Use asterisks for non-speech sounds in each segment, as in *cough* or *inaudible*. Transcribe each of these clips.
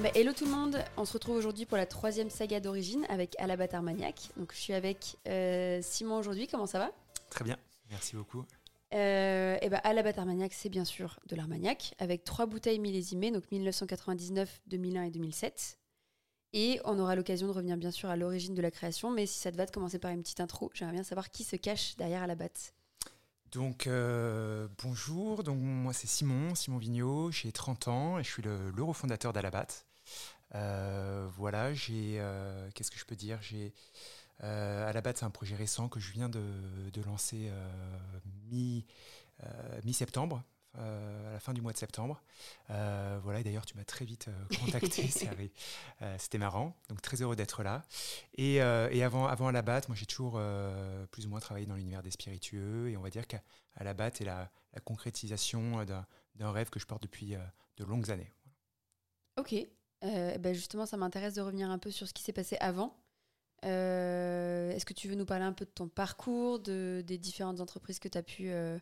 Eh ben, hello tout le monde, on se retrouve aujourd'hui pour la troisième saga d'origine avec Alabat Armagnac. Donc je suis avec euh, Simon aujourd'hui, comment ça va? Très bien, merci beaucoup. Euh, et ben, Alabat Armagnac, c'est bien sûr de l'Armagnac, avec trois bouteilles millésimées, donc 1999, 2001 et 2007. Et on aura l'occasion de revenir bien sûr à l'origine de la création, mais si ça te va de commencer par une petite intro, j'aimerais bien savoir qui se cache derrière Alabat. Donc euh, bonjour, donc moi c'est Simon, Simon Vigneault, j'ai 30 ans et je suis le, le fondateur d'Alabat. Euh, voilà, j'ai euh, qu'est-ce que je peux dire? J'ai Alabat, c'est un projet récent que je viens de, de lancer mi mi-septembre. à la fin du mois de septembre. voilà, et d'ailleurs, tu m'as très vite contacté, *laughs* c'était marrant, donc très heureux d'être là. Et, et, avant, avant à la batte, moi j'ai toujours plus ou moins travaillé dans l'univers des spiritueux, et on va dire qu'à la batte est la, la concrétisation d'un rêve que je porte depuis de longues années. Ok, ben justement, ça m'intéresse de revenir un peu sur ce qui s'est passé avant. Euh, Est-ce que tu veux nous parler un peu de ton parcours, de, des différentes entreprises que as pu, euh,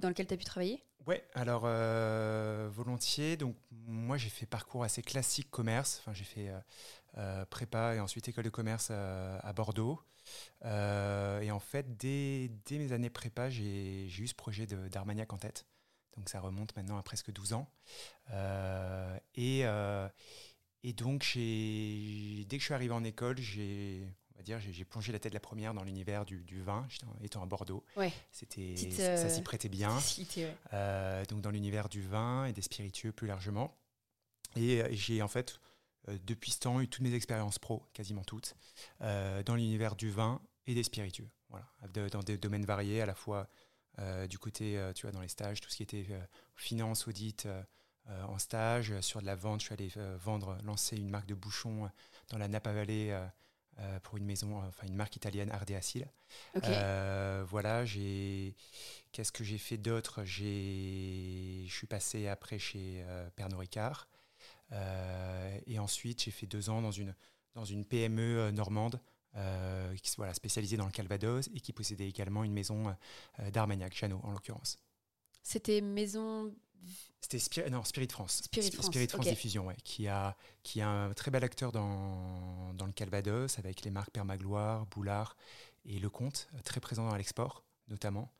dans lesquelles tu as pu travailler? Ouais, alors euh, volontiers. Donc moi j'ai fait parcours assez classique commerce. Enfin j'ai fait prépa et ensuite école de commerce à Bordeaux. et en fait dès, dès, mes années prépa j'ai eu ce projet d'Armagnac en tête. Donc ça remonte maintenant à presque 12 ans. et et donc, dès que je suis arrivé en école, j'ai on va dire, j'ai plongé la tête la première dans l'univers du, du, vin, étant à Bordeaux. Ouais. C'était, ça s'y euh, prêtait bien. ouais. euh, donc dans l'univers du vin et des spiritueux plus largement. Et, euh, j'ai en fait, euh, depuis ce temps, eu toutes mes expériences pro, quasiment toutes, dans l'univers du vin et des spiritueux. Voilà, dans des domaines variés, à la fois du côté, tu vois, dans les stages, tout ce qui était finance, audit. Euh, en stage, sur de la vente. Je suis allé euh, vendre, lancer une marque de bouchons euh, dans la Napa Valley pour une maison, enfin une marque italienne Ardea voilà, j'ai. Qu'est-ce que j'ai fait d'autre? J'ai, je suis passé après chez Pernod Ricard, et ensuite j'ai fait deux ans dans une dans une PME normande. qui voilà, spécialisée dans le Calvados et qui possédait également une maison d'Armagnac, Chano en l'occurrence. C'était maison c'était Spirit, non, Spirit France. Spirit France, Spirit France Diffusion, ouais, qui, a, qui a un très bel acteur dans, dans le Calvados, avec les marques Permagloire, Boulard et Lecomte, très présent dans l'export notamment,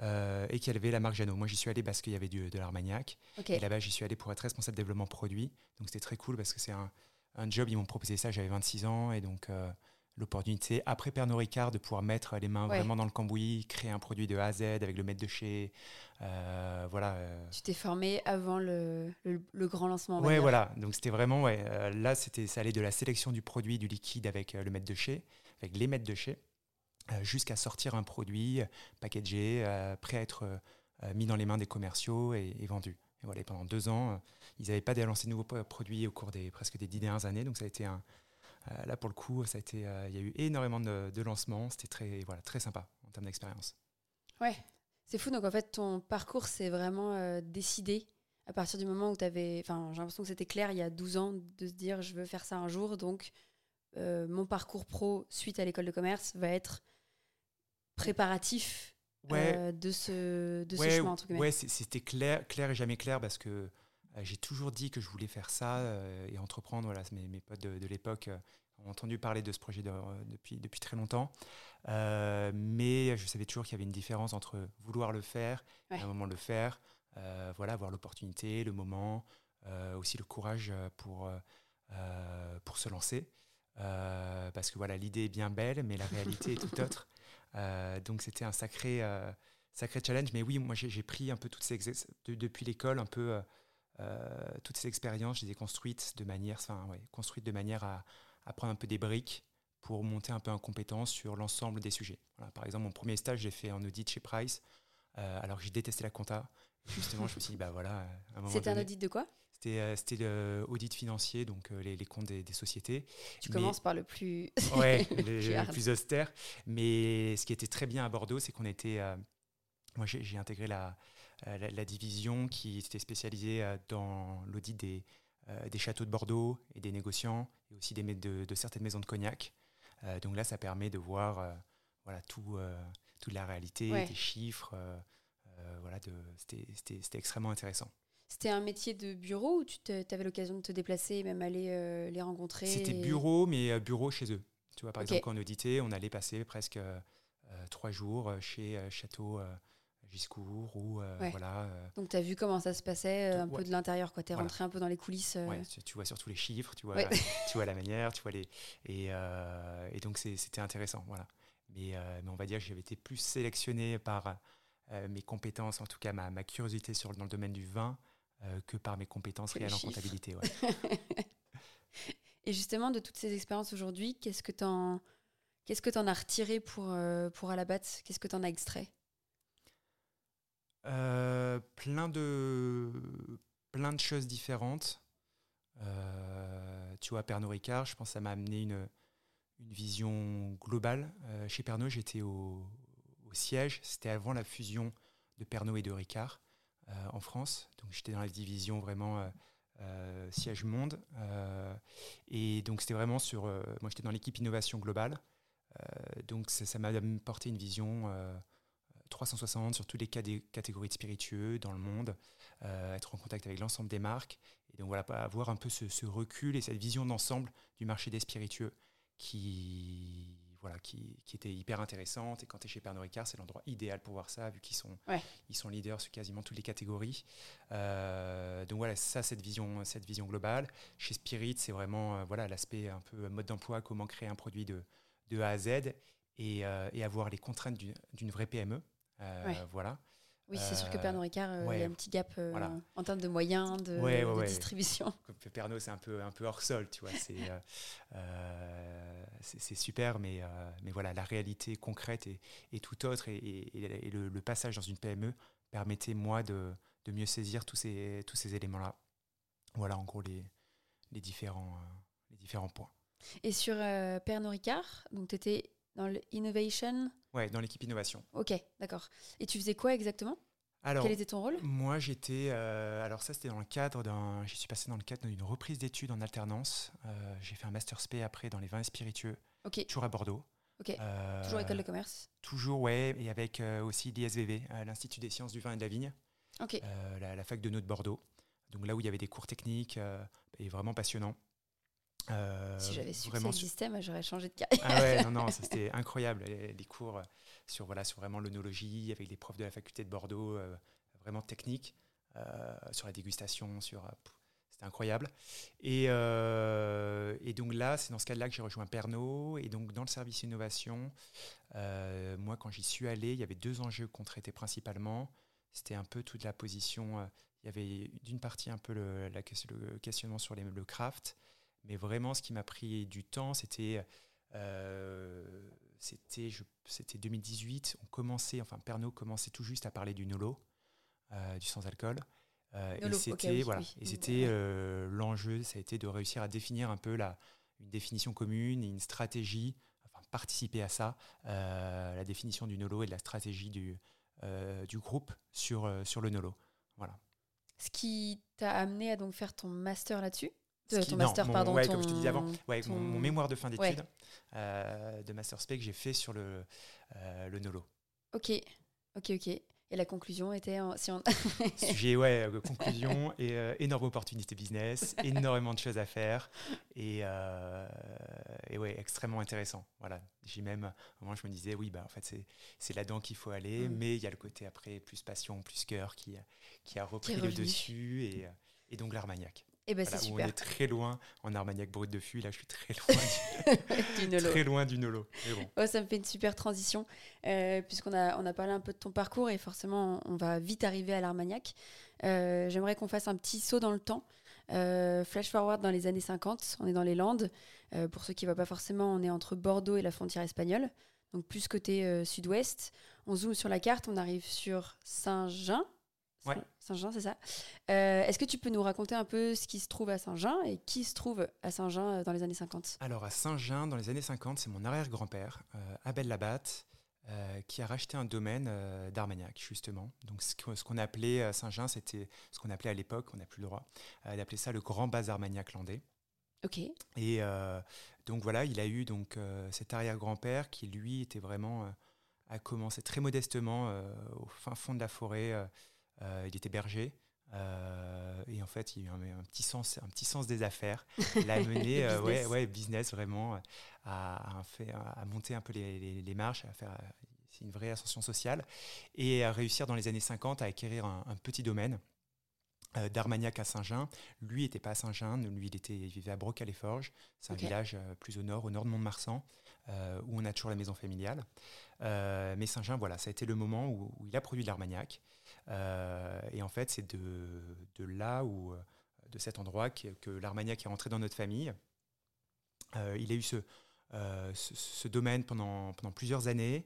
euh, et qui avait la marque Jeannot. Moi, j'y suis allé parce qu'il y avait du, de l'Armagnac. Et là-bas, j'y suis allé pour être responsable de développement produit. Donc, c'était très cool parce que c'est un, un, job. Ils m'ont proposé ça, j'avais 26 ans. Et donc, euh, l'opportunité, après Pernod Ricard, de pouvoir mettre les mains vraiment dans le cambouis, créer un produit de A à Z avec le maître de chez. Euh, voilà. Euh. Tu t'es formé avant le, le, grand lancement. Ouais, voilà. Donc c'était vraiment, ouais, euh, là, c'était, ça allait de la sélection du produit, du liquide avec le maître de chez, avec les maîtres de chez, jusqu'à sortir un produit packagé, prêt à être mis dans les mains des commerciaux et, vendu. Et voilà, pendant deux ans, ils n'avaient pas lancé de nouveaux produits au cours des presque des dix dernières années, donc ça a été un, là, pour le coup, ça a été, euh, il y a eu énormément de, lancements. C'était très, voilà, très sympa en termes d'expérience. Ouais, c'est fou. Donc, en fait, ton parcours s'est vraiment euh, décidé à partir du moment où tu avais. Enfin, j'ai l'impression que c'était clair il y a 12 ans de se dire je veux faire ça un jour. Donc, mon parcours pro suite à l'école de commerce va être préparatif de ce, de ce chemin. Entre ouais, c'était clair, clair et jamais clair parce que euh, j'ai toujours dit que je voulais faire ça euh, et entreprendre. Voilà, mes, mes potes de, l'époque euh, ont entendu parler de ce projet depuis, depuis très longtemps. mais je savais toujours qu'il y avait une différence entre vouloir le faire et à un moment le faire. voilà, avoir l'opportunité, le moment, aussi le courage pour, pour se lancer. parce que voilà, l'idée est bien belle, mais la réalité est tout *laughs* autre. donc c'était un sacré, sacré challenge. Mais oui, moi j'ai pris un peu toutes ces depuis l'école, un peu euh, toutes ces expériences, je les ai construites de manière, enfin, ouais, construites de manière à, à, prendre un peu des briques pour monter un peu en compétence sur l'ensemble des sujets. Voilà, par exemple, mon premier stage, j'ai fait en audit chez Price, euh, alors que j'ai détesté la compta. Justement, je me suis dit, bah voilà. C'était un audit de quoi? C'était euh, l'audit financier, donc les, les, comptes des, sociétés. Tu commences par le plus. *laughs* ouais, *laughs* le, plus austère. Mais ce qui était très bien à Bordeaux, c'est qu'on était. moi, j'ai intégré la, euh, la, division qui était spécialisée euh, dans l'audit des, euh, des châteaux de Bordeaux et des négociants, et aussi des, de, de certaines maisons de cognac. donc là, ça permet de voir voilà, tout, toute la réalité, des chiffres. voilà, de, c'était, extrêmement intéressant. C'était un métier de bureau ou tu avais l'occasion de te déplacer et même aller les rencontrer C'était bureau, mais bureau chez eux. Tu vois, par exemple, quand on auditait, on allait passer presque trois jours chez Château Giscourt ou voilà. Donc tu as vu comment ça se passait un peu de l'intérieur quoi, tu es rentré un peu dans les coulisses. Ouais, tu, vois surtout les chiffres, tu vois, *laughs* tu vois la manière, tu vois les et, et donc c'était intéressant, voilà. Mais, mais, on va dire que j'avais été plus sélectionné par mes compétences, en tout cas ma, ma curiosité sur, dans le domaine du vin, que par mes compétences réelles en comptabilité. *laughs* et justement, de toutes ces expériences aujourd'hui, qu'est-ce que tu en, qu'est-ce que en as retiré pour, pour Alabat? Qu'est-ce que tu en as extrait? Euh, plein, de, plein de choses différentes. Euh, tu vois, Pernod Ricard, je pense que ça m'a amené une, une vision globale. Euh, chez Pernod, j'étais au, siège. C'était avant la fusion de Pernod et de Ricard en France. Donc j'étais dans la division vraiment siège monde. et donc c'était vraiment sur... moi, j'étais dans l'équipe innovation globale. donc ça m'a apporté une vision 360 sur toutes les catégories de spiritueux dans le monde, euh, être en contact avec l'ensemble des marques. Et donc voilà, avoir un peu ce, recul et cette vision d'ensemble du marché des spiritueux qui, voilà, qui, qui, était hyper intéressante. Et quand tu es chez Pernod Ricard, c'est l'endroit idéal pour voir ça, vu qu'ils sont, ils sont leaders sur quasiment toutes les catégories. Euh, donc voilà, ça, cette vision, cette vision globale. Chez Spirit, c'est vraiment euh, voilà l'aspect un peu mode d'emploi, comment créer un produit de, de A à Z. Et, et avoir les contraintes d'une vraie PME. Euh, voilà. Oui, c'est sûr que Pernod Ricard, euh, il y a un petit gap euh, en termes de moyens, de, distribution. *laughs* Pernod, c'est un peu, un peu hors sol, tu vois. C'est *laughs* super, mais, mais voilà, la réalité concrète est, tout autre. Et, le, passage dans une PME permettait, moi, de, de mieux saisir tous ces, tous ces éléments-là. Voilà, en gros, les, les, différents, les différents points. Et sur Pernod Ricard, donc tu étais dans l'innovation Ouais, dans l'équipe innovation. Ok, d'accord. Et tu faisais quoi exactement? Alors, Quel était ton rôle? Moi, j'étais. Euh, alors, ça, c'était dans le cadre d'un. J'y suis passé dans le cadre d'une reprise d'études en alternance. Euh, j'ai fait un master SP après dans les vins spiritueux. Ok. Toujours à Bordeaux. Ok. Euh, toujours école de commerce? Toujours, ouais. Et avec aussi l'ISVV, l'Institut des sciences du vin et de la vigne. Ok. La, la, fac de nœud de Bordeaux. Donc là où il y avait des cours techniques et vraiment passionnants. Euh, si j'avais su vraiment que ça existait, j'aurais changé de carrière. Ah ouais, non, non, c'était *laughs* incroyable. Les, cours sur, voilà, sur vraiment l'onologie, avec les profs de la faculté de Bordeaux, euh, vraiment techniques, euh, sur la dégustation, sur. c'était incroyable. Et, et, donc là, c'est dans ce cadre-là que j'ai rejoint Pernod. Et donc, dans le service innovation, moi, quand j'y suis allé, il y avait deux enjeux qu'on traitait principalement. C'était un peu toute la position. il y avait d'une partie un peu le, la, le questionnement sur les, le craft mais vraiment, ce qui m'a pris du temps, c'était euh, c'était 2018. On commençait, enfin Pernod commençait tout juste à parler du Nolo, euh, du sans-alcool. Euh, et c'était voilà, et c'était l'enjeu, ça a été de réussir à définir un peu la, une définition commune et une stratégie, enfin participer à ça, la définition du Nolo et de la stratégie du, du groupe sur, sur le Nolo. Voilà. Ce qui t'a amené à donc faire ton master là-dessus? Ton master, pardon. comme je te disais avant, mon, mémoire de fin d'études euh, de master spec, j'ai fait sur le, euh, le Nolo. Ok, ok, ok. Et la conclusion était si on... *laughs* Sujet, ouais, euh, conclusion et énorme opportunité business, *laughs* énormément de choses à faire et, et ouais, extrêmement intéressant. Voilà, j'ai même, moment, je me disais, oui, bah, en fait, c'est là-dedans qu'il faut aller, mais il y a le côté après, plus passion, plus cœur qui, qui a repris le dessus et, et donc l'Armagnac. Eh ben, c'est super. On est très loin en Armagnac brut de fût. Là, je suis très loin du, *laughs* Nolo. Très loin du Nolo. bon. ça me fait une super transition, euh, puisqu'on a, on a parlé un peu de ton parcours et forcément, on va vite arriver à l'Armagnac. Euh, j'aimerais qu'on fasse un petit saut dans le temps. Euh, flash forward dans les années 50, on est dans les Landes. pour ceux qui ne voient pas forcément, on est entre Bordeaux et la frontière espagnole, donc plus côté sud-ouest. On zoome sur la carte, on arrive sur Saint-Jean, Saint-Jean, c'est ça. Euh, est-ce que tu peux nous raconter un peu ce qui se trouve à Saint-Jean et qui se trouve à Saint-Jean euh, dans les années 50 Alors, à Saint-Jean, dans les années 50, c'est mon arrière-grand-père, euh, Abel Labatte, qui a racheté un domaine d'Armagnac, justement. Donc, ce qu'on appelait à Saint-Jean, c'était ce qu'on appelait à l'époque, on n'a plus le droit, d'appeler ça le Grand Bas Armagnac landais. Ok. Et donc, voilà, il a eu donc, cet arrière-grand-père qui, lui, était vraiment. a commencé très modestement au fin fond de la forêt il était berger. et en fait, il y a eu un, petit, sens, un petit sens des affaires. Il a *laughs* mené, business. ouais, ouais, business vraiment, à, à, monter un peu les, les, marches, à faire c'est une vraie ascension sociale, et à réussir dans les années 50 à acquérir un, petit domaine euh, d'Armagnac à Saint-Jean. Lui n'était pas à Saint-Jean, lui il, était, vivait à Broc-à-les-Forges, c'est un village euh, plus au nord, au nord de Mont-de-Marsan, euh, où on a toujours la maison familiale. mais Saint-Jean, voilà, ça a été le moment où, il a produit de l'Armagnac. Et en fait, c'est de, de, là où, de cet endroit que, que l'Armagnac est rentré dans notre famille. il a eu ce, euh, ce, domaine pendant, pendant plusieurs années.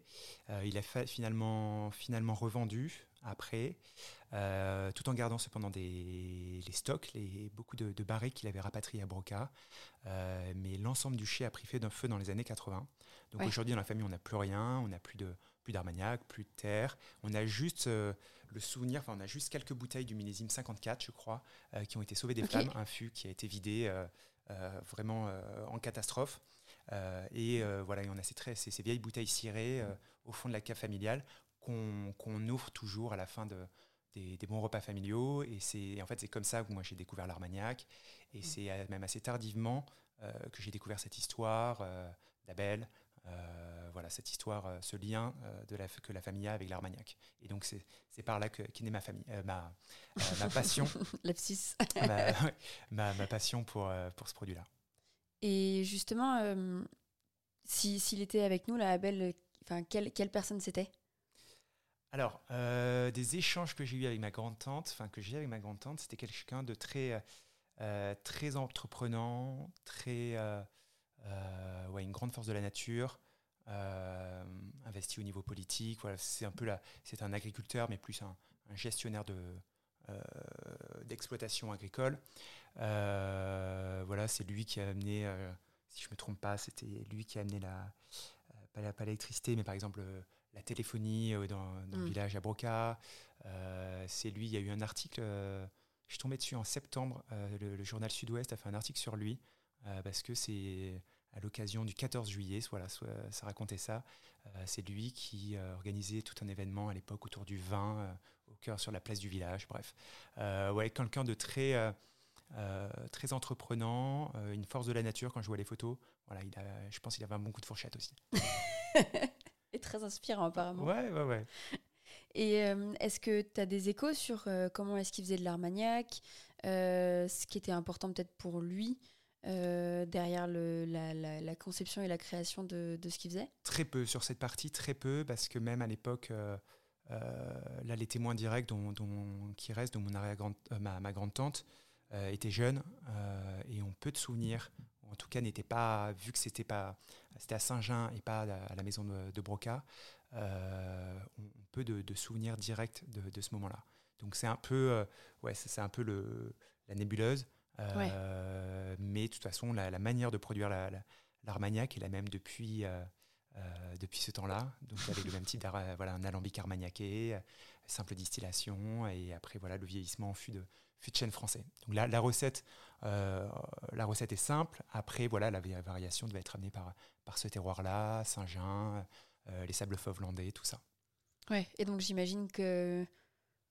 Euh, il a finalement, finalement revendu après, euh, tout en gardant cependant des, les stocks, les, beaucoup de, de barriques qu'il avait rapatriés à Broca. mais l'ensemble du chai a pris feu d'un feu dans les années 80. Donc aujourd'hui, dans la famille, on n'a plus rien, on n'a plus de plus d'armagnac, plus de terre. On a juste le souvenir, enfin, on a juste quelques bouteilles du millésime 54, je crois, qui ont été sauvées des flammes, un fût qui a été vidé vraiment en catastrophe. Euh, et euh, voilà, on a ces, très, ces, vieilles bouteilles cirées euh, au fond de la cave familiale qu'on ouvre toujours à la fin de, des, bons repas familiaux. Et c'est en fait c'est comme ça que moi j'ai découvert l'Armagnac. Et mm. c'est même assez tardivement que j'ai découvert cette histoire d'Abel. Voilà cette histoire, ce lien de la, que la famille a avec l'Armagnac. Et donc c'est par là qu'est née ma famille, ma, ma passion. *laughs* ma, ma, ma, passion pour, pour ce produit-là. Et justement, euh, s'il était avec nous, la Abel, enfin, quelle, quelle personne c'était? Alors, euh, des échanges que j'ai eu avec ma grande-tante, enfin que j'ai avec ma grande-tante, c'était quelqu'un de très, euh, très entreprenant, très, ouais, une grande force de la nature, investi au niveau politique. Voilà, c'est un peu là, c'est un agriculteur, mais plus un, un gestionnaire de, d'exploitation agricole. Euh, voilà, c'est lui qui a amené, euh, si je ne me trompe pas, c'était lui qui a amené la, euh, pas l'électricité, mais par exemple la téléphonie dans, le mm. village à Broca. c'est lui, il y a eu un article, je suis tombé dessus en septembre, le, journal Sud-Ouest a fait un article sur lui, parce que c'est à l'occasion du 14 juillet, voilà, ça racontait ça. c'est lui qui organisait tout un événement à l'époque autour du vin, au cœur sur la place du village, bref. ouais, quelqu'un de très euh, très entreprenant, euh, une force de la nature quand je vois les photos. Voilà, il a, je pense qu'il avait un bon coup de fourchette aussi. *laughs* Et très inspirant apparemment. Ouais, ouais, ouais. Et euh, est-ce que tu as des échos sur comment est-ce qu'il faisait de l'Armagnac Ce qui était important peut-être pour lui derrière le, la, conception et la création de, de ce qu'il faisait Très peu sur cette partie, très peu, parce que même à l'époque, là, les témoins directs dont, dont, qui restent, de mon arrière -grand, ma, ma grande-tante, euh, était jeune euh, et ont peu de souvenirs. En tout cas, n'était pas vu que c'était pas c'était à Saint-Jean et pas à la maison de, Broca. Euh, on, peu de, souvenirs directs de, ce moment-là. Donc c'est un peu ouais c'est un peu le, la nébuleuse. Mais de toute façon, la, manière de produire l'Armagnac est la même depuis, depuis ce temps-là. Donc avec le même type voilà, un alambic armagnaqué, simple distillation, et après voilà, le vieillissement en fût de, fût de chêne français. Donc la, la recette, euh, la recette est simple. Après, voilà, la variation devait être amenée par, par ce terroir-là, Saint-Jean, euh, les sables fauves landais, tout ça. Ouais, et donc j'imagine que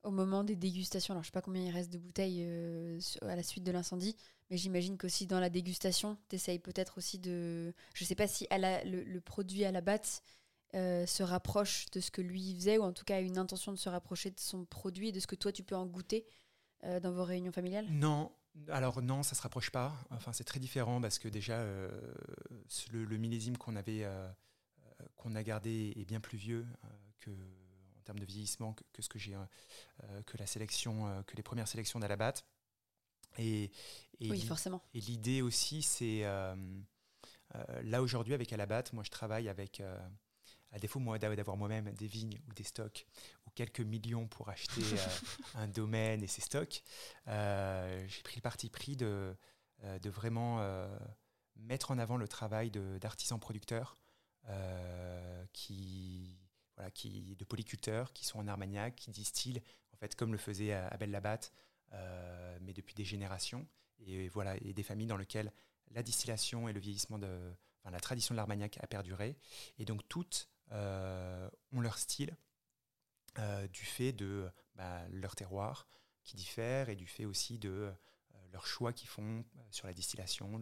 au moment des dégustations, alors je sais pas combien il reste de bouteilles euh, à la suite de l'incendie, mais j'imagine qu'aussi dans la dégustation, tu essayes peut-être aussi de. Je sais pas si le, produit à la batte se rapproche de ce que lui faisait, ou en tout cas une intention de se rapprocher de son produit et de ce que toi tu peux en goûter. Euh, dans vos réunions familiales? Non, alors non, ça se rapproche pas. Enfin, c'est très différent parce que déjà, euh, le, millésime qu'on avait, euh, qu'on a gardé est bien plus vieux que termes de vieillissement que, ce que j'ai, que la sélection, que les premières sélections d'Alabat. Et, et oui, forcément. Et l'idée aussi, c'est là aujourd'hui avec Alabat, moi je travaille avec à défaut moi d'avoir moi-même des vignes ou des stocks ou quelques millions pour acheter euh, *laughs* un domaine et ses stocks, euh, j'ai pris le parti pris de, euh, de vraiment mettre en avant le travail d'artisans producteurs qui voilà, qui, de polyculteurs qui sont en Armagnac, qui distillent, en fait, comme le faisait Abel Labatte, mais depuis des générations, et voilà, et des familles dans lesquelles la distillation et le vieillissement de, enfin, la tradition de l'Armagnac a perduré, et donc toutes euh, ont leur style euh, du fait de bah, leur terroir, qui diffèrent et du fait aussi de leurs choix qu'ils font sur la distillation,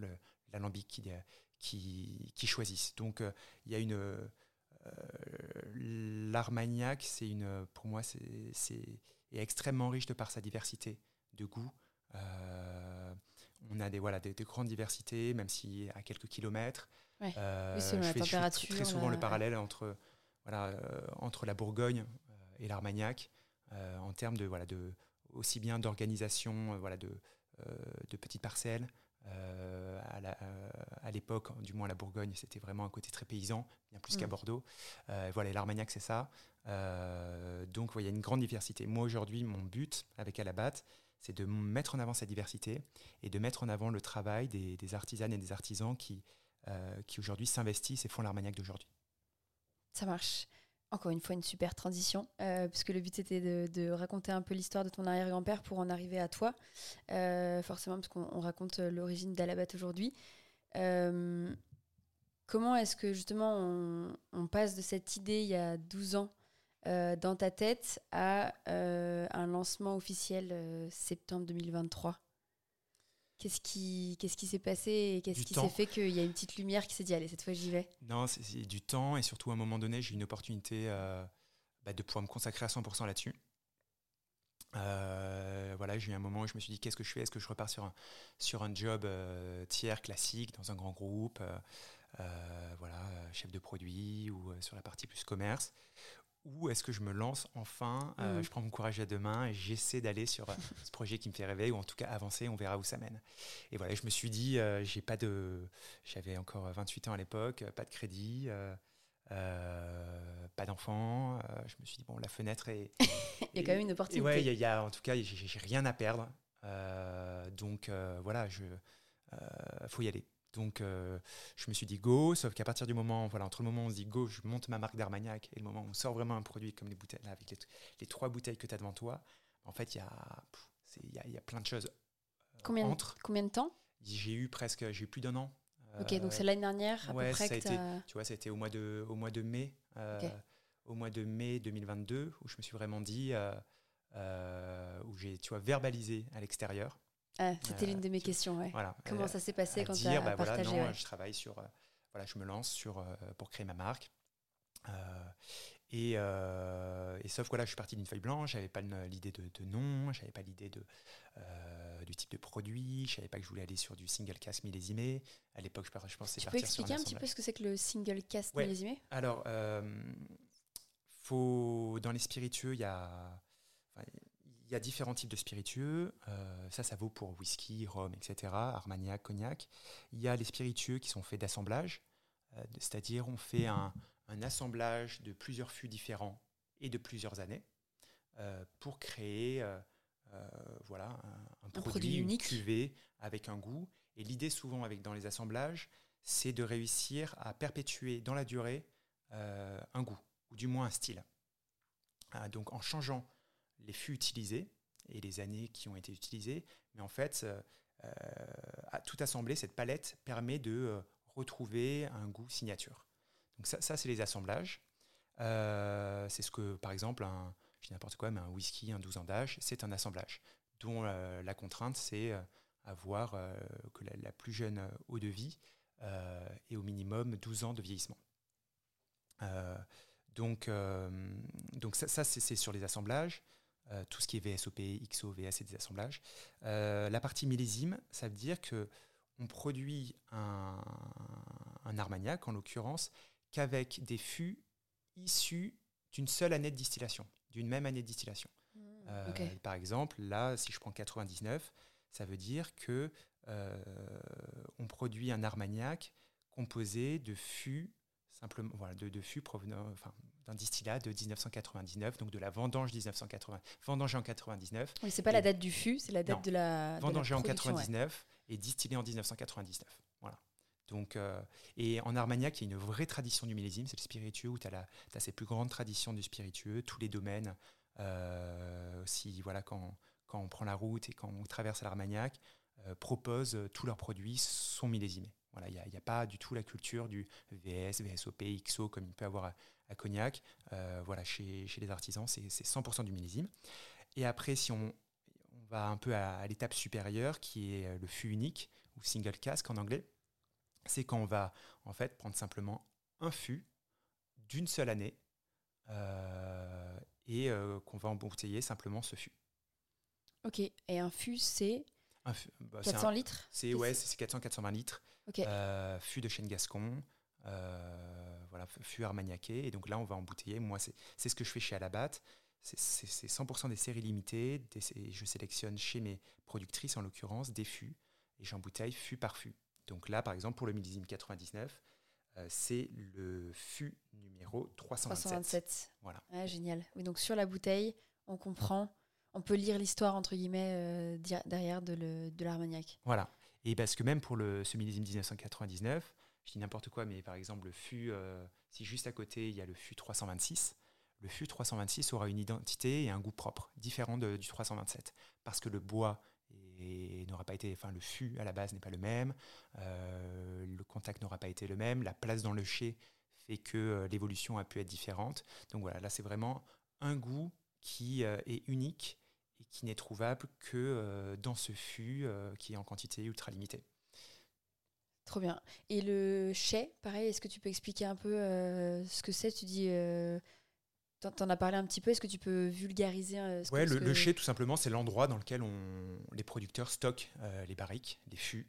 l'alambic qu'ils qui, qui, choisissent. Donc il y a une... L'Armagnac, c'est une, pour moi, c'est extrêmement riche de par sa diversité de goût. on a des, voilà, des, grandes diversités, même si à quelques kilomètres. Euh, oui, selon la température. très souvent le parallèle entre, voilà, euh, entre la Bourgogne euh, et l'Armagnac, en termes de, voilà, de, aussi bien d'organisation voilà, de, de petites parcelles. À l'époque, du moins la Bourgogne, c'était vraiment un côté très paysan, bien plus qu'à mm. Bordeaux. voilà, l'Armagnac, c'est ça. donc, il y a une grande diversité. Moi, aujourd'hui, mon but avec Alabat, c'est de mettre en avant cette diversité et de mettre en avant le travail des, des artisanes et des artisans qui, euh, qui aujourd'hui s'investissent et font l'Armagnac d'aujourd'hui. Ça marche. Encore une fois, une super transition, euh, puisque le but c'était de, raconter un peu l'histoire de ton arrière-grand-père pour en arriver à toi, euh, forcément, parce qu'on raconte l'origine d'Alabat aujourd'hui. comment est-ce que justement on, on, passe de cette idée il y a 12 ans dans ta tête à un lancement officiel septembre 2023 Qu'est-ce qui qu'est-ce qui s'est passé et qu'est-ce qui s'est fait qu'il y a une petite lumière qui s'est dit allez cette fois j'y vais. Non, c'est du temps et surtout à un moment donné j'ai eu une opportunité euh, bah, de pouvoir me consacrer à 100% là-dessus. Euh, voilà, j'ai eu un moment où je me suis dit qu'est-ce que je fais? Est-ce que je repars sur un, sur un job euh, tiers classique dans un grand groupe, voilà, chef de produit ou sur la partie plus commerce? Ou est-ce que je me lance enfin, euh, mm. je prends mon courage à deux mains et j'essaie d'aller sur euh, *laughs* ce projet qui me fait rêver, ou en tout cas avancer, on verra où ça mène. Et voilà, je me suis dit, euh, j'ai pas de, j'avais encore 28 ans à l'époque, pas de crédit, pas d'enfant. je me suis dit, bon, la fenêtre est... *laughs* il y a quand même une opportunité. Il y, a, en tout cas, j'ai rien à perdre. donc voilà, je, faut y aller. Donc, euh, je me suis dit go, sauf qu'à partir du moment, voilà, entre le moment où on se dit go, je monte ma marque d'Armagnac et le moment où on sort vraiment un produit comme les bouteilles, là, avec les, trois bouteilles que tu as devant toi, en fait, il y a, y, y a plein de choses. Euh, combien, entre. combien de temps? J'ai eu presque, j'ai eu plus d'un an. Ok, donc c'est l'année dernière à peu près ça a été, Tu vois, été au mois de, au mois de mai, euh, au mois de mai 2022, où je me suis vraiment dit, où j'ai, tu vois, verbalisé à l'extérieur. Ah, c'était l'une de mes questions. Ouais. Comment ça s'est passé quand tu as bah, partagé voilà, non, Je travaille sur, euh, voilà, je me lance sur, euh, pour créer ma marque. Euh, et, et, sauf que là, je suis parti d'une feuille blanche, j'avais pas l'idée de, de, nom, j'avais pas l'idée de du type de produit, je savais pas que je voulais aller sur du single cast millésimé. À l'époque, je, je pensais tu partir peux expliquer un, un petit peu ce que c'est que le single cast millésimé? Alors, faut dans les spiritueux, il y a il y a différents types de spiritueux. Euh, ça, ça vaut pour whisky, rhum, etc., armagnac, cognac. Il y a les spiritueux qui sont faits d'assemblage, euh, c'est-à-dire on fait un, assemblage de plusieurs fûts différents et de plusieurs années euh, pour créer voilà, un, produit, unique. une cuvée avec un goût. Et l'idée souvent avec, dans les assemblages, c'est de réussir à perpétuer dans la durée un goût, ou du moins un style. donc en changeant les fûts utilisés et les années qui ont été utilisées. Mais en fait, euh, euh, tout assembler, cette palette permet de euh, retrouver un goût signature. Donc ça, c'est les assemblages. c'est ce que, par exemple, un, je n'importe quoi, mais un whisky, un 12 ans d'âge, c'est un assemblage dont la contrainte, c'est avoir que la, plus jeune eau de vie ait au minimum 12 ans de vieillissement. donc, donc ça c'est sur les assemblages. Euh, tout ce qui est VSOP, XO, VS et des assemblages. Euh, la partie millésime, ça veut dire que on produit un, Armagnac, en l'occurrence, qu'avec des fûts issus d'une seule année de distillation, d'une même année de distillation. Mmh, euh, par exemple, là, si je prends 99, ça veut dire que on produit un Armagnac composé de fûts simplement voilà, de, de fûts provenant, enfin, d'un distillat de 1999, donc de la vendange 1980, vendangée en 99. Oui, c'est pas la date du fût, c'est la date de la vendangée en 99 et distillée en 1999. Voilà. Donc, euh, et en Armagnac, il y a une vraie tradition du millésime, c'est le spiritueux, où tu as, as, ces plus grandes traditions du spiritueux, tous les domaines. Euh, aussi, voilà, quand, quand on prend la route et quand on traverse l'Armagnac, euh, proposent tous leurs produits sont millésimés. Voilà, il n'y a, a, pas du tout la culture du VS, VSOP, XO comme il peut avoir à, Cognac. Euh, voilà, chez, chez, les artisans, c'est 100% du millésime. Et après, si on, va un peu à, l'étape supérieure qui est le fût unique ou single cask en anglais. C'est quand on va en fait prendre simplement un fût d'une seule année et qu'on va embouteiller simplement ce fût. Ok, et un fût c'est 400 bah, litres? C'est ouais, c'est 400-420 litres. Euh, fût de chêne gascon, euh, voilà, fût armagnaqué. Et donc là, on va embouteiller. Moi, c'est ce que je fais chez Alabat. C'est 100% des séries limitées. je sélectionne chez mes productrices, en l'occurrence, des fûts. Et j'embouteille fût par fût. Donc là, par exemple, pour le millésime 99, euh, c'est le fût numéro 327. 327. Voilà. Ah, génial. Oui, donc sur la bouteille, on comprend on peut lire l'histoire, entre guillemets, euh, derrière de, l'Armagnac. Voilà. Et parce que même pour le, ce millésime 1999, je dis n'importe quoi, mais par exemple, le fût, euh, si juste à côté, il y a le fût 326, le fût 326 aura une identité et un goût propre, différent du 327. Parce que le bois n'aura pas été, enfin le fût à la base n'est pas le même, euh, le contact n'aura pas été le même, la place dans le chai fait que l'évolution a pu être différente. Donc voilà, là c'est vraiment un goût qui est unique et qui n'est trouvable que euh, dans ce fût euh, qui est en quantité ultra limitée. Trop bien. Et le chai, pareil, est-ce que tu peux expliquer un peu euh, ce que c'est? Tu dis, tu en as parlé un petit peu, est-ce que tu peux vulgariser ce Ouais, le, le, chai, tout simplement, c'est l'endroit dans lequel on, les producteurs stockent les barriques, les fûts,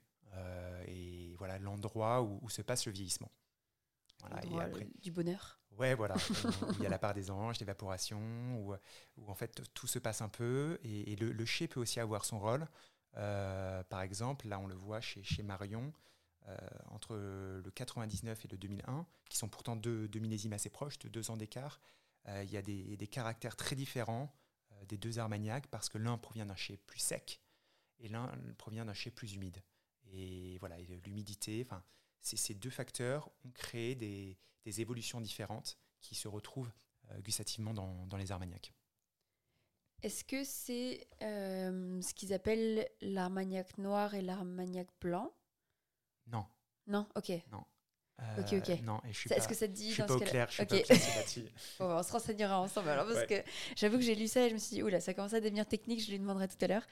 et voilà l'endroit où, se passe le vieillissement. Voilà, et après, du bonheur. Ouais, voilà. *laughs* il y a la part des anges, l'évaporation, où, où, en fait tout se passe un peu. Et, le, le chai peut aussi avoir son rôle. Euh, par exemple, là on le voit chez, chez Marion, euh, entre le 99 et le 2001, qui sont pourtant deux, deux millésimes assez proches, de deux ans d'écart. Euh, il y a des, caractères très différents des deux armagnacs parce que l'un provient d'un chai plus sec et l'un provient d'un chai plus humide. Et voilà, l'humidité, enfin, ces deux facteurs ont créé des, évolutions différentes qui se retrouvent euh, gustativement dans, les armagnacs. Est-ce que c'est euh, ce qu'ils appellent l'armagnac noir et l'armagnac blanc? Non. Non, ok. Non. ok, ok. Euh, non, et je suis Est-ce que ça te dit Je suis pas au clair, je suis pas là-dessus. *laughs* bon, on se renseignera ensemble alors parce que j'avoue que j'ai lu ça et je me suis dit oula, ça commence à devenir technique, je lui demanderai tout à l'heure.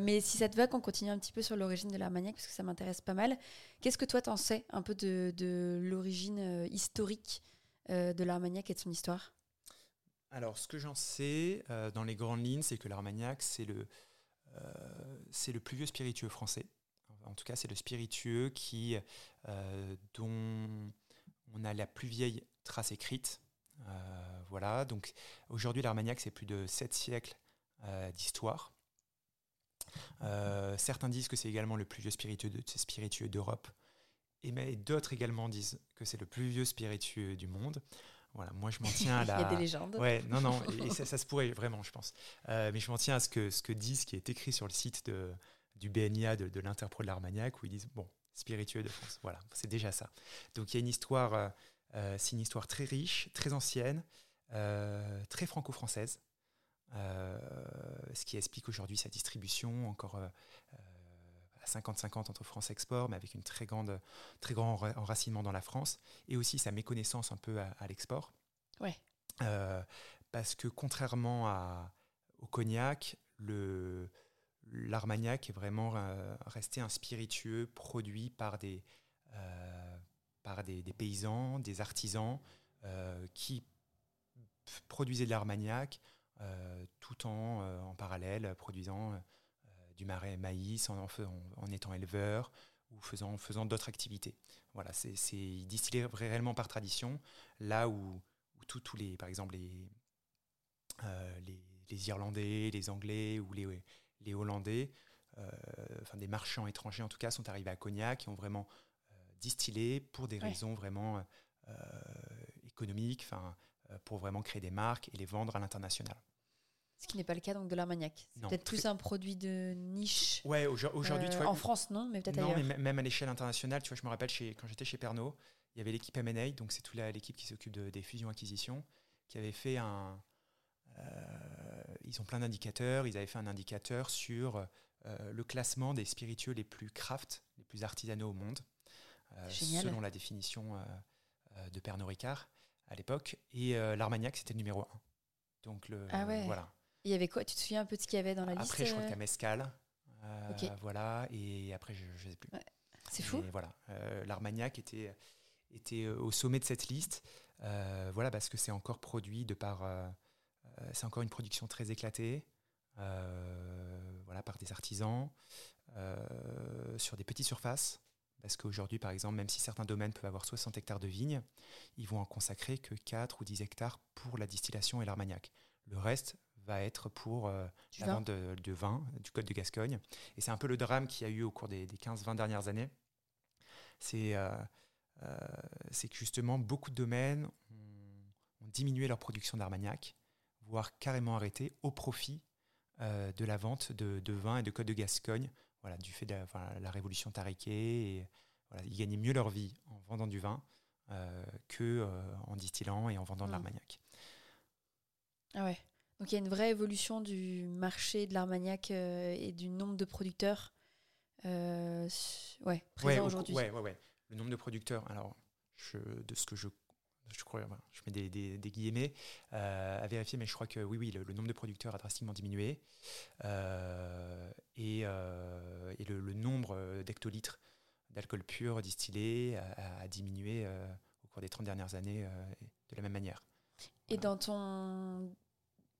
mais si ça te va qu'on continue un petit peu sur l'origine de l'armagnac parce que ça m'intéresse pas mal. Qu'est-ce que toi t'en sais un peu de, de l'origine historique de l'armagnac et de son histoire? Alors, ce que j'en sais dans les grandes lignes, c'est que l'armagnac c'est le c'est le plus vieux spiritueux français en tout cas, c'est le spiritueux qui, euh, dont on a la plus vieille trace écrite. Euh, voilà, donc aujourd'hui, l'Armagnac, c'est plus de 7 siècles euh, d'histoire. certains disent que c'est également le plus vieux spiritueux, de, spiritueux d'Europe. Et d'autres également disent que c'est le plus vieux spiritueux du monde. Voilà, moi je m'en tiens à la. *laughs* Il y a des légendes. Ouais, non, non, *laughs* et, ça, ça, se pourrait vraiment, je pense. mais je m'en tiens à ce que, ce que dit, ce qui est écrit sur le site de, du BNIA, de, de l'Interpro de l'Armagnac, où ils disent, bon, spiritueux de France, voilà, c'est déjà ça. Donc il y a une histoire, euh, euh, c'est une histoire très riche, très ancienne, euh, très franco-française, ce qui explique aujourd'hui sa distribution encore à 50-50 entre France Export, mais avec une très grande, très grand enracinement dans la France, et aussi sa méconnaissance un peu à, l'export. Ouais. parce que contrairement à, au cognac, le, l'Armagnac est vraiment euh, resté un spiritueux produit par des, euh, par des, paysans, des artisans euh, qui produisaient de l'Armagnac tout en, en parallèle produisant du marais maïs en, étant éleveur ou faisant, faisant d'autres activités. Voilà, c'est distillé réellement par tradition, là où, où tous les, par exemple, les, les, Irlandais, les Anglais ou les, les Hollandais, euh, enfin des marchands étrangers en tout cas, sont arrivés à Cognac et ont vraiment euh, distillé pour des raisons vraiment euh, économiques, enfin pour vraiment créer des marques et les vendre à l'international. Ce qui n'est pas le cas donc de l'Armagnac. C'est peut-être plus un produit de niche. Ouais, aujourd'hui, En France, non, mais peut-être ailleurs. Non, mais même à l'échelle internationale, tu vois, je me rappelle chez, quand j'étais chez Pernod, il y avait l'équipe M&A, donc c'est toute l'équipe qui s'occupe de, des fusions-acquisitions, qui avait fait un, ils ont plein d'indicateurs. Ils avaient fait un indicateur sur euh, le classement des spiritueux les plus craft, les plus artisanaux au monde, euh, selon la définition euh, de Pernod Ricard à l'époque. Et l'Armagnac, c'était le numéro 1. Donc le, ah voilà. Il y avait quoi? Tu te souviens un peu de ce qu'il y avait dans la liste Après, je crois qu'il y a Mescal. Voilà, et après, je ne sais plus. Ouais. C'est fou. Voilà, l'Armagnac était, était au sommet de cette liste. Voilà, parce que c'est encore produit de par. Euh, c'est encore une production très éclatée, euh, voilà, par des artisans, euh, sur des petites surfaces. Parce qu'aujourd'hui, par exemple, même si certains domaines peuvent avoir 60 hectares de vignes, ils vont en consacrer que 4 ou 10 hectares pour la distillation et l'Armagnac. Le reste va être pour euh, la vin vente de, de vin du Côte de Gascogne. Et c'est un peu le drame qu'il y a eu au cours des, des 15-20 dernières années. C'est euh, euh, que justement, beaucoup de domaines ont, ont diminué leur production d'Armagnac, voire carrément arrêté au profit euh, de la vente de, de vin et de Côte de Gascogne, voilà, du fait de la, enfin, la révolution tariquée. Et, voilà, ils gagnaient mieux leur vie en vendant du vin euh, que euh, en distillant et en vendant de Mm. l'Armagnac. Ah ouais. Donc il y a une vraie évolution du marché de l'Armagnac euh, et du nombre de producteurs ouais, présents Ouais, au- aujourd'hui. Ouais, ouais, ouais. Le nombre de producteurs, alors, je, de ce que je, je crois, je mets des, des- des guillemets, euh, à vérifier, mais je crois que oui, oui, le, le nombre de producteurs a drastiquement diminué. Euh, et euh, et le, le nombre d'hectolitres d'alcool pur distillé a, a diminué au cours des 30 dernières années de la même manière. Et Voilà. dans ton,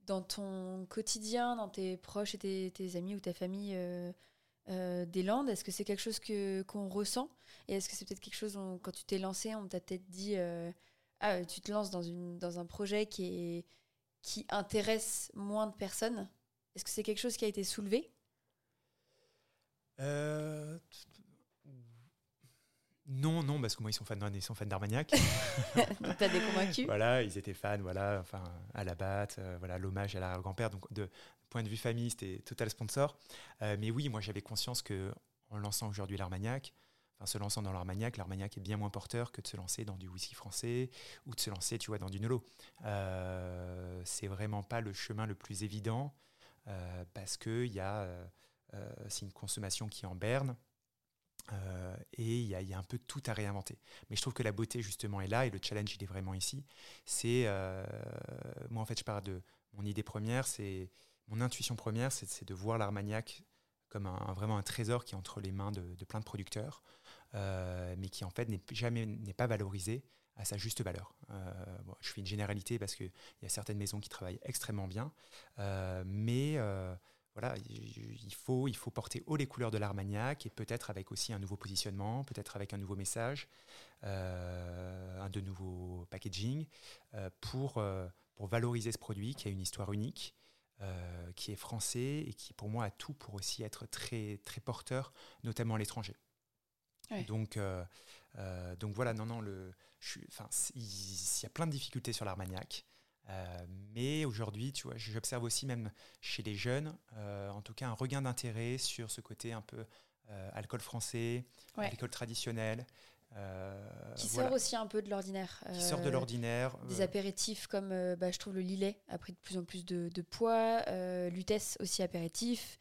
dans ton quotidien, dans tes proches et tes, tes amis ou ta famille euh, des Landes, est-ce que c'est quelque chose que, qu'on ressent? Et est-ce que c'est peut-être quelque chose, où, quand tu t'es lancé, on t'a peut-être dit euh, Ah, tu te lances dans, une, dans un projet qui, est, qui intéresse moins de personnes Est-ce que c'est quelque chose qui a été soulevé? Euh, non, non, parce que moi, ils sont fans, ils sont fans d'Armagnac. Donc *laughs* t'as des convaincus? Voilà, ils étaient fans, voilà, enfin, à la batte, euh, voilà, l'hommage à l'arrière-grand-père. Donc, de point de vue famille, c'était total sponsor. Euh, mais oui, moi, j'avais conscience que en lançant aujourd'hui l'Armagnac, enfin, se lançant dans l'Armagnac, l'Armagnac est bien moins porteur que de se lancer dans du whisky français ou de se lancer, tu vois, dans du Nolo. Euh, c'est vraiment pas le chemin le plus évident euh, parce que euh, euh, c'est une consommation qui est en berne. et il y, a- un peu tout à réinventer. Mais je trouve que la beauté, justement, est là, et le challenge, il est vraiment ici. C'est, moi, en fait, je pars de mon idée première, c'est, mon intuition première, c'est, de voir l'Armagnac comme un, vraiment un trésor qui est entre les mains de plein de producteurs, euh, mais qui, en fait, n'est jamais n'est pas valorisé à sa juste valeur. Euh, je fais une généralité parce qu'il y a certaines maisons qui travaillent extrêmement bien, euh, mais voilà, il faut, il faut porter haut les couleurs de l'Armagnac et peut-être avec aussi un nouveau positionnement, peut-être avec un nouveau message, un de nouveaux packaging pour, pour valoriser ce produit qui a une histoire unique, qui est français et qui pour moi a tout pour aussi être très, très porteur, notamment à l'étranger. Ouais. Donc, euh, euh, donc voilà, non, non, le, je suis- enfin, c'est- il il y a plein de difficultés sur l'Armagnac. Euh, mais aujourd'hui, tu vois, j'observe aussi même chez les jeunes, euh, en tout cas, un regain d'intérêt sur ce côté un peu euh, alcool français, Ouais. alcool traditionnel, euh, Qui voilà, sort aussi un peu de l'ordinaire. qui sort de Euh, l'ordinaire. Des apéritifs comme, euh, bah, je trouve, le Lillet a pris de plus en plus de, de poids. Euh, Lutèce aussi apéritif.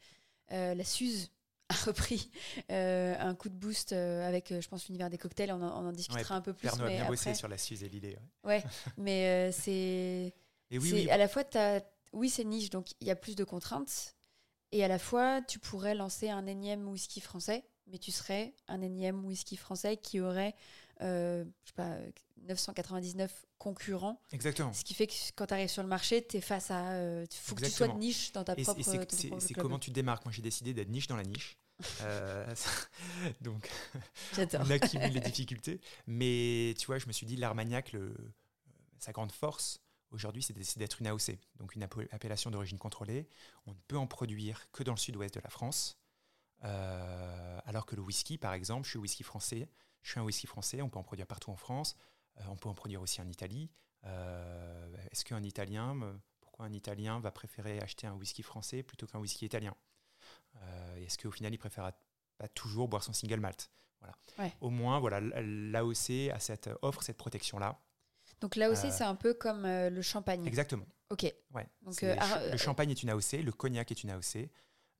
Euh, la Suze *laughs* a repris euh, un coup de boost euh, avec, euh, je pense, l'univers des cocktails. On en, on en discutera un peu plus. Pernod a mais bien bossé après- sur la Suze et l'idée. *laughs* Ouais, mais euh, c'est. Oui, À la fois, t'as- oui, c'est niche, donc il y a plus de contraintes. Et à la fois, tu pourrais lancer un énième whisky français, mais tu serais un énième whisky français qui aurait, euh, je sais pas, 999 concurrents. exactement. Ce qui fait que quand tu arrives sur le marché, tu es face à. Il faut que tu sois de niche dans ta Et, propre. c'est- comment tu te démarques. Moi, j'ai décidé d'être niche dans la niche. *laughs* Euh, *laughs* donc, on accumule les *laughs* difficultés. Mais tu vois, je me suis dit, l'Armagnac, sa grande force aujourd'hui, c'est d'être- une AOC, donc une appe- appellation d'origine contrôlée. On ne peut en produire que dans le sud-ouest de la France. Euh, alors que le whisky, par exemple, je suis whisky français, je suis un whisky français, on peut en produire partout en France, euh, on peut en produire aussi en Italie. Euh, Est-ce qu'un Italien, me- pourquoi un Italien va préférer acheter un whisky français plutôt qu'un whisky italien? Euh, Est-ce qu'au final, il préfère pas toujours boire son single malt? Voilà. Ouais. Au moins, voilà, l'AOC a cette, offre cette protection-là. Donc aussi, Euh, c'est un peu comme euh, le champagne. Exactement. Ok. Ouais. Donc, euh, ah, le euh, champagne est une AOC, le cognac est une AOC.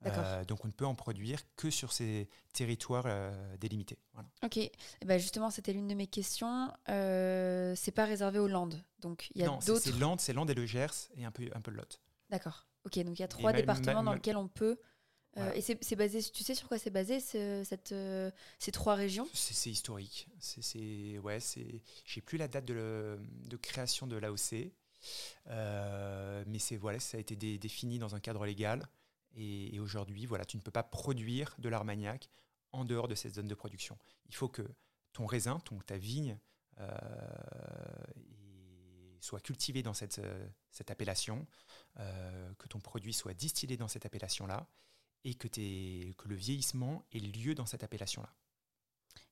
Euh, donc on ne peut en produire que sur ces territoires euh, délimités. Voilà. Ok. Et ben justement, c'était l'une de mes questions. Euh, c'est pas réservé aux Landes. Donc il y a non, c'est- d'autres. c'est Landes, c'est Landes et le Gers et un peu, un peu le Lot. D'accord. Ok, donc il y a trois départements dans lesquels on peut. Et c'est basé, tu sais sur quoi c'est basé cette, ces trois régions? C'est historique. C'est ouais, c'est. J'ai plus la date de, de création de l'AOC, mais c'est voilà, ça a été défini dans un cadre légal. Et, aujourd'hui, voilà, tu ne peux pas produire de l'armagnac en dehors de cette zone de production. Il faut que ton raisin, ton, ta vigne, soit cultivé dans cette, euh, cette appellation, euh, que ton produit soit distillé dans cette appellation-là, et que, que le vieillissement ait lieu dans cette appellation-là.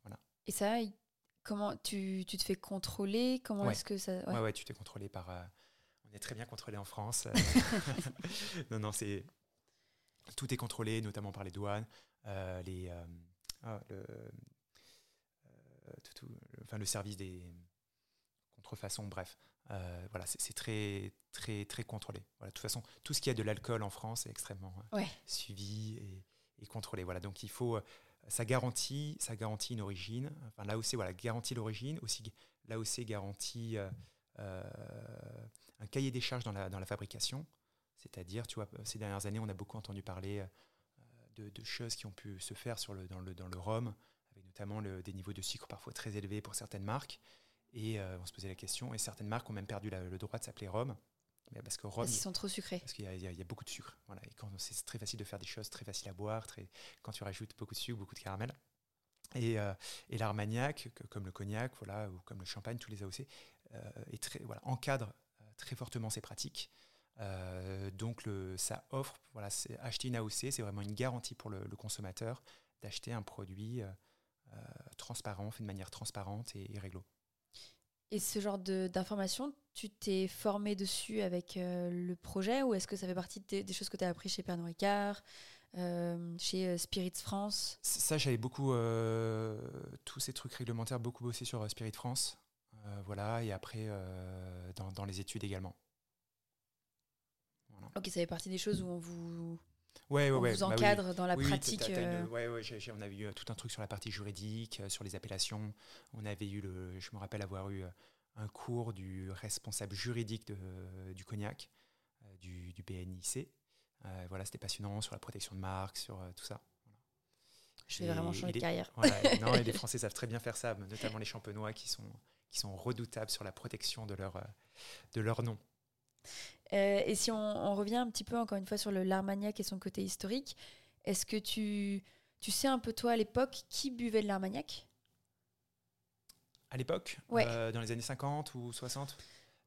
Voilà. Et ça, comment tu, tu te fais contrôler? Comment est-ce que ça ouais. ouais, tu t'es contrôlé par. Euh, on est très bien contrôlé en France. *laughs* *laughs* non, non, c'est tout est contrôlé, notamment par les douanes, les, ah, le, enfin, le service des contrefaçons, bref. Euh, voilà, c'est très, très, très contrôlé. Voilà, de toute façon, tout ce qui a de l'alcool en France est extrêmement euh, suivi et, contrôlé. Voilà, donc il faut, euh, ça garantit, ça garantit une origine. Enfin, là aussi, voilà, garantit l'origine. Aussi, là aussi, garantit un cahier des charges dans la, dans la fabrication. C'est-à-dire, tu vois, ces dernières années, on a beaucoup entendu parler de, de, choses qui ont pu se faire sur le, dans, le, dans le rhum, avec notamment le, des niveaux de sucre parfois très élevés pour certaines marques. Et euh, on se posait la question, et certaines marques ont même perdu le droit de s'appeler Rome. Parce que Rome. Ils sont trop sucrés. Parce qu'il y, a beaucoup de sucre. Voilà. Et quand c'est très facile de faire des choses très faciles à boire, très, quand tu rajoutes beaucoup de sucre, beaucoup de caramel. Et, euh, et l'armagnac, comme le cognac, voilà, ou comme le champagne, tous les AOC, euh, est très, voilà, encadre très fortement ces pratiques. Donc le, ça offre, voilà, acheter une AOC, c'est vraiment une garantie pour le, consommateur d'acheter un produit transparent, fait de manière transparente et, et réglo. Et ce genre d'informations, tu t'es formé dessus avec euh, le projet ou est-ce que ça fait partie des, choses que tu as appris chez Pernod Ricard, euh, chez euh, Spirits France? Ça, j'avais beaucoup, tous ces trucs réglementaires, beaucoup bossé sur Spirit France. voilà, et après, dans, dans, les études également. Ok, ça fait partie des choses où on vous ouais, ouais, on vous bah encadre dans la pratique. ouais, ouais, on avait eu tout un truc sur la partie juridique, euh, sur les appellations. On avait eu le, je me rappelle avoir eu euh, un cours du responsable juridique de, du cognac, euh, du, du, BNIC. voilà, c'était passionnant sur la protection de marque, sur tout ça. Je vais vraiment changer de carrière. non, et les *laughs* Français savent très bien faire ça, notamment les champenois qui sont, qui sont redoutables sur la protection de leur, de leur nom. Euh, et si on, revient un petit peu encore une fois sur le l'Armagnac et son côté historique, est-ce que tu, tu sais un peu toi à l'époque qui buvait de l'Armagnac? À l'époque? Euh, Dans les années 50 ou 60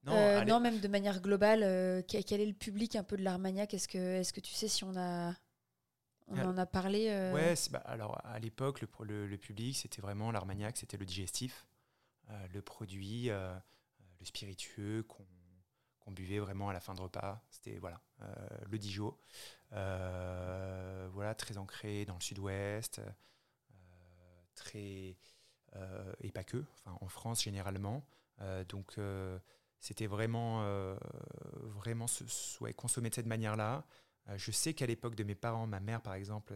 non, euh, non, même de manière globale, quel est le public un peu de l'Armagnac? Est-ce que, est que tu sais si on a... On en a parlé Ouais, bah, alors à l'époque, le, le, public, c'était vraiment l'Armagnac, c'était le digestif, le produit, le spiritueux qu'on on buvait vraiment à la fin de repas. C'était voilà, euh, le Dijon. Euh, voilà, très ancré dans le sud-ouest, euh, très et pas que, enfin, en France généralement. donc c'était vraiment, vraiment se, consommer de cette manière-là. je sais qu'à l'époque de mes parents, ma mère par exemple,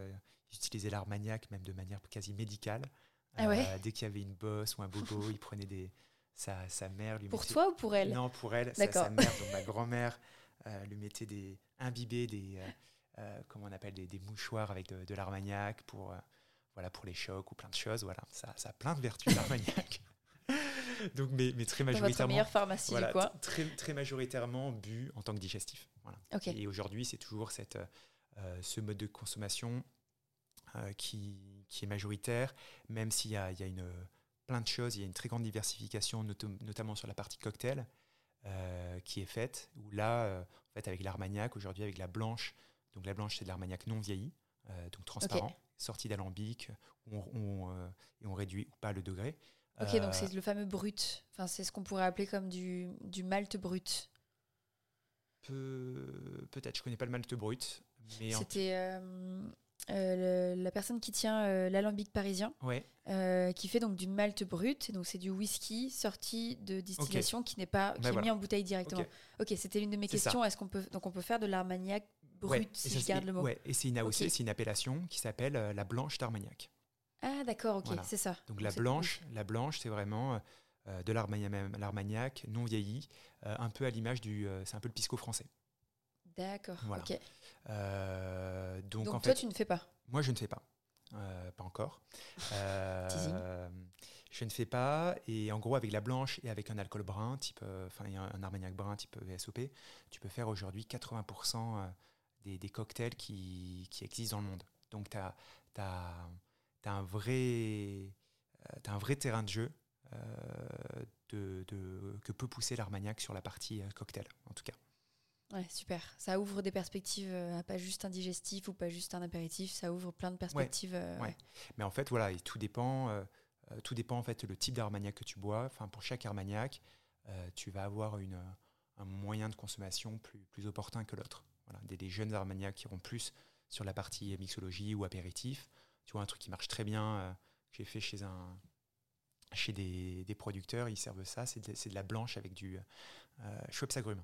utilisait l'armagnac même de manière quasi médicale. Ah dès qu'il y avait une bosse ou un bobo, *laughs* il prenait des, sa, mère lui Pour toi ou pour elle? Non, pour elle. Sa, sa, mère, donc ma *laughs* grand-mère, euh, lui mettait des imbibés, des, euh, euh, comment on appelle, des, des mouchoirs avec de, l'armagnac pour, voilà, pour les chocs ou plein de choses. Voilà, ça, ça a plein de vertus, *laughs* l'armagnac. donc, mais, mais très majoritairement. meilleure pharmacie, voilà, quoi. Très, très majoritairement bu en tant que digestif. Voilà. Et aujourd'hui, c'est toujours cette, ce mode de consommation qui, qui, est majoritaire, même s'il y a, y a une plein de choses. Il y a une très grande diversification, notamment sur la partie cocktail, euh, qui est faite. Où là, euh, en fait, avec l'armagnac, aujourd'hui avec la blanche, donc la blanche c'est de l'armagnac non vieilli, euh, donc transparent, sorti d'alambic, on, et on réduit ou pas le degré. Ok, donc c'est le fameux brut. Enfin, c'est ce qu'on pourrait appeler comme du, du malt brut. Peut-être, je connais pas le malt brut. C'était euh, la personne qui tient euh, l'alambic parisien, euh, qui fait donc du malt brut, donc c'est du whisky sorti de distillation qui n'est pas qui est mis en bouteille directement. Ok, c'était l'une de mes questions. Est-ce qu'on peut donc on peut faire de l'armagnac brut si je garde le mot? Ouais, et c'est une AOC, c'est une appellation qui s'appelle la blanche d'Armagnac. Ah d'accord, ok, c'est ça. Donc, la blanche, la blanche, c'est vraiment de l'armagnac non vieilli, un peu à l'image du, c'est un peu le pisco français. D'accord. Voilà. Euh, donc, Donc en toi, fait, tu ne fais pas. moi je ne fais pas. Euh, pas encore. *laughs* Euh, je ne fais pas. Et en gros, avec la blanche et avec un alcool brun, type, enfin un armagnac brun type VSOP, tu peux faire aujourd'hui 80% euh, des, des cocktails qui, qui existent dans le monde. Donc tu as, un, vrai, un vrai terrain de jeu de, de- que peut pousser l'Armagnac sur la partie cocktail, en tout cas. Ouais, super. Ça ouvre des perspectives euh, pas juste un digestif ou pas juste un apéritif. Ça ouvre plein de perspectives. euh, ouais. Mais en fait, voilà, et tout dépend. euh, euh, tout dépend en fait le type d'armagnac que tu bois. Enfin, pour chaque armagnac, tu vas avoir une, un moyen de consommation plus, plus opportun que l'autre. Voilà, des, des jeunes armagnacs qui iront plus sur la partie mixologie ou apéritif. Tu vois, un truc qui marche très bien, euh, que j'ai fait chez un chez des, des producteurs, ils servent ça, c'est de, de la blanche avec du euh, Schweppes agrumes.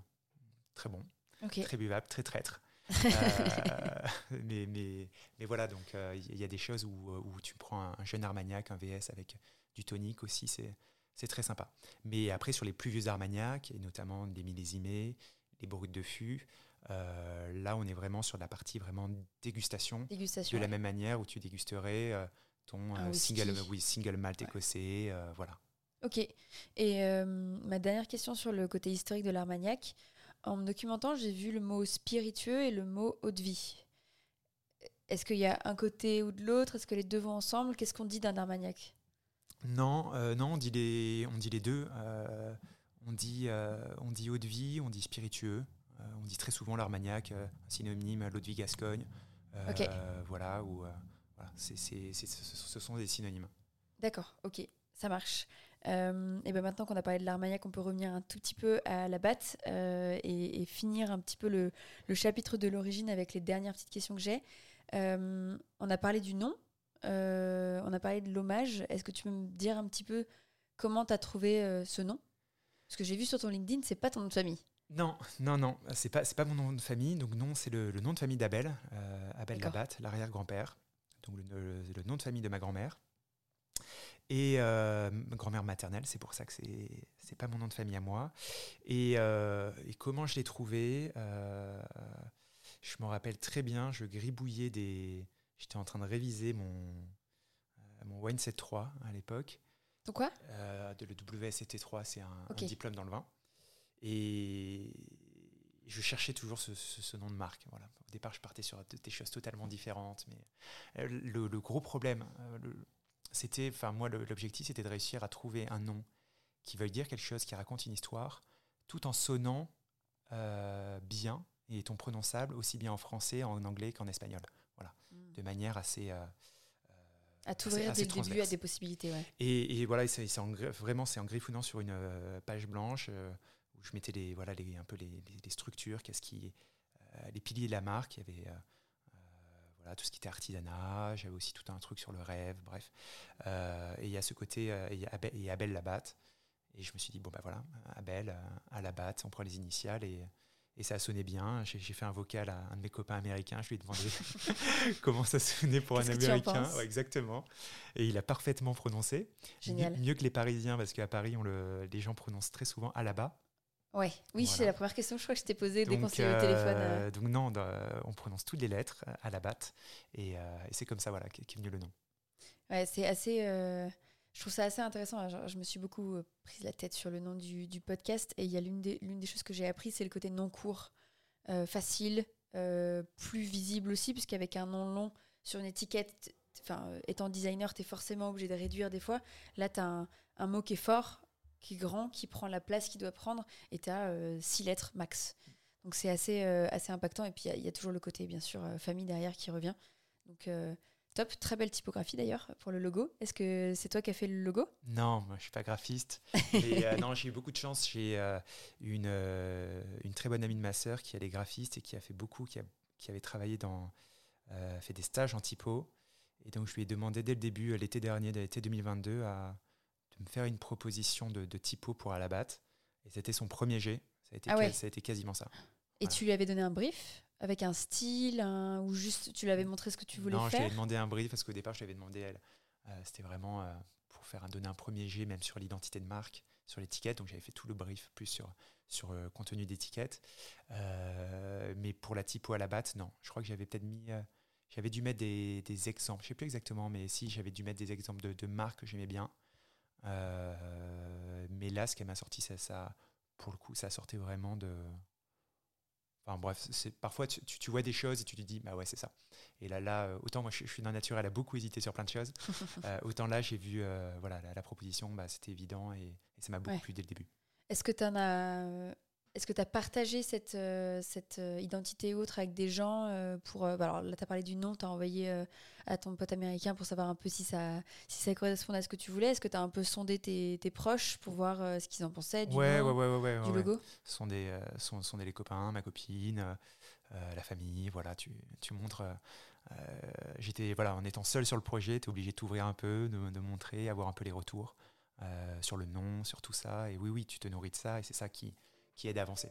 Très bon, très buvable, très traître. *laughs* Euh, mais, mais, mais voilà, donc euh, il y a des choses où, où tu prends un, un jeune Armagnac, un VS avec du tonique aussi, c'est c'est très sympa. Mais après, sur les plus vieux Armagnac, et notamment des millésimés, les brutes de fût, euh, là, on est vraiment sur la partie vraiment dégustation, Dégustation. de la ouais. même manière où tu dégusterais euh, ton euh, single, oui, single malt Ouais. écossais, euh, voilà. Ok. Et euh, ma dernière question sur le côté historique de l'Armagnac. En me documentant, j'ai vu le mot spiritueux et le mot eau de vie. Est-ce qu'il y a un côté ou de l'autre? Est-ce que les deux vont ensemble? Qu'est-ce qu'on dit d'un Armagnac? Non, euh, non, on dit les, on dit les deux. Euh, on dit, euh, on dit eau de vie, on dit spiritueux. On dit très souvent l'Armagnac, synonyme à l'eau de vie Gascogne. Voilà, ou voilà, c'est, ce sont des synonymes. D'accord, ok, ça marche. Euh, et ben maintenant qu'on a parlé de l'Armagnac, on peut revenir un tout petit peu à la batte euh, et, et finir un petit peu le, le chapitre de l'origine avec les dernières petites questions que j'ai. Euh, on a parlé du nom, on a parlé de l'hommage. Est-ce que tu peux me dire un petit peu comment tu as trouvé ce nom? Parce que j'ai vu sur ton LinkedIn, c'est pas ton nom de famille. Non, non, non, c'est pas, pas mon nom de famille. Donc non, c'est le, le nom de famille d'Abel, Abel. Labatte, l'arrière-grand-père. Donc le nom de famille de ma grand-mère. Et euh, ma grand-mère maternelle, c'est pour ça que c'est, c'est pas mon nom de famille à moi. Et, euh, et comment je l'ai trouvé euh, Je m'en rappelle très bien. Je gribouillais des. J'étais en train de réviser mon, euh, mon Wine 7.3 à l'époque. Donc quoi? De le WSET3, c'est un, Ok. un diplôme dans le vin. Et je cherchais toujours ce, ce- ce nom de marque. Voilà. Au départ, je partais sur de- des choses totalement différentes. Mais le, le gros problème, le- c'était, enfin moi, l'objectif, c'était de réussir à trouver un nom qui veuille dire quelque chose, qui raconte une histoire, tout en sonnant euh, bien et étant prononçable aussi bien en français, en anglais qu'en espagnol. De manière assez. euh, À t'ouvrir dès le début à des possibilités, ouais. et, et voilà, c'est vraiment c'est en griffonnant sur une euh, page blanche euh, où je mettais les, voilà, les, un peu les, les- les structures, qu'est-ce qui, les piliers de la marque. Il y avait voilà, tout ce qui était artisanat, j'avais aussi tout un truc sur le rêve, bref. Euh, et il y a ce côté, euh, et il y a Abel, et Abel Labatte. Et je me suis dit, bon, bah voilà, Abel euh, à Labatte, on prend les initiales et. Et ça a sonné bien. J'ai fait un vocal à un de mes copains américains. Je lui ai demandé *laughs* *laughs* comment ça sonnait pour un américain. Ouais, exactement. Et il a parfaitement prononcé. Génial. Mieux que les Parisiens, parce qu'à Paris, on le, les gens prononcent très souvent à la bas. Ouais, oui, c'est la première question que je crois que je t'ai posée dès qu'on s'est eu au téléphone. euh, euh. donc non, on prononce toutes les lettres à la batte. Et, euh, et c'est comme ça voilà, qu'est venu le nom. Ouais, c'est assez. euh, je trouve ça assez intéressant. Je, je me suis beaucoup euh, prise la tête sur le nom du, du podcast. Et il y a l'une des, l'une des choses que j'ai appris, c'est le côté non court, euh, facile, euh, plus visible aussi, puisqu'avec un nom long sur une étiquette, euh, étant designer, tu es forcément obligé de réduire des fois. Là, tu as un, un mot qui est fort, qui est grand, qui prend la place qu'il doit prendre, et tu as six lettres max. Donc c'est assez, euh, assez impactant. Et puis il y a- il y, a toujours le côté, bien sûr, euh, famille derrière qui revient. Donc. euh, Top, très belle typographie d'ailleurs pour le logo. Est-ce que c'est toi qui as fait le logo? Non, moi, je suis pas graphiste. *laughs* Euh, non, j'ai eu beaucoup de chance. J'ai euh, une, euh, une très bonne amie de ma sœur qui elle est graphiste et qui a fait beaucoup, qui, a- qui avait travaillé dans, euh, fait des stages en typo. Et donc je lui ai demandé dès le début, euh, l'été dernier, de l'été 2022, à, me faire une proposition de, de typo pour Alabat. Et c'était son premier jet. Ça a été, Ah ouais. quas- ça a été quasiment ça. Et Voilà. tu lui avais donné un brief avec un style, un- ou juste tu lui avais montré ce que tu voulais non, je lui faire? avais demandé un brief parce qu'au départ, je lui avais demandé elle. Euh, C'était vraiment euh, pour faire un, donner un premier jet, même sur l'identité de marque, sur l'étiquette. Donc j'avais fait tout le brief plus sur, sur le contenu d'étiquette. mais pour la typo à la batte, non. Je crois que j'avais peut-être mis. j'avais dû mettre des, des, exemples. Je sais plus exactement, mais si j'avais dû mettre des exemples de, de marques que j'aimais bien. Mais là, ce qu'elle m'a sorti, ça, ça, pour le coup, ça sortait vraiment de Enfin bref, c'est parfois tu, tu, vois des choses et tu te dis bah ouais c'est ça. Et là là euh, autant moi je, suis d'un naturel à beaucoup hésité sur plein de choses, *laughs* euh, autant là j'ai vu euh, voilà la, proposition bah, c'était évident et, ça m'a beaucoup plu dès le début. Est-ce que tu en as est-ce que tu as partagé cette, euh, cette euh, identité autre avec des gens euh, pour bah, alors là tu as parlé du nom, tu as envoyé à ton pote américain pour savoir un peu si ça si ça correspondait à ce que tu voulais. Est-ce que tu as un peu sondé tes, tes proches pour voir ce qu'ils en pensaient du, ouais, ouais, ouais, du logo? Sondé, sondé les copains, ma copine, la famille, voilà, tu, tu montres j'étais voilà, en étant seul sur le projet, tu es obligé de t'ouvrir un peu, de, de, montrer, avoir un peu les retours sur le nom, sur tout ça. Et oui oui, tu te nourris de ça et c'est ça qui qui aide à avancer.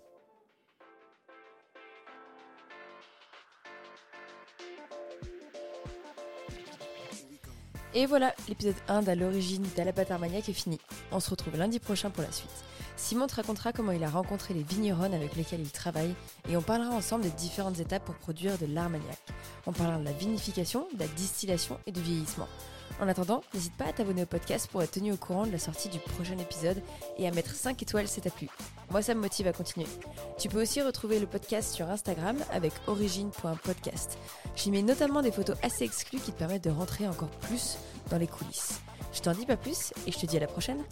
Et voilà, l'épisode 1 d'à l'origine d'Alabat Armagnac est fini. On se retrouve lundi prochain pour la suite. Simon te racontera comment il a rencontré les vignerons avec lesquels il travaille et on parlera ensemble des différentes étapes pour produire de l'armagnac. On parlera de la vinification, de la distillation et du vieillissement. En attendant, n'hésite pas à t'abonner au podcast pour être tenu au courant de la sortie du prochain épisode et à mettre 5 étoiles si t'as plu. Moi, ça me motive à continuer. Tu peux aussi retrouver le podcast sur Instagram avec origine.podcast. J'y mets notamment des photos assez exclues qui te permettent de rentrer encore plus dans les coulisses. Je t'en dis pas plus et je te dis à la prochaine.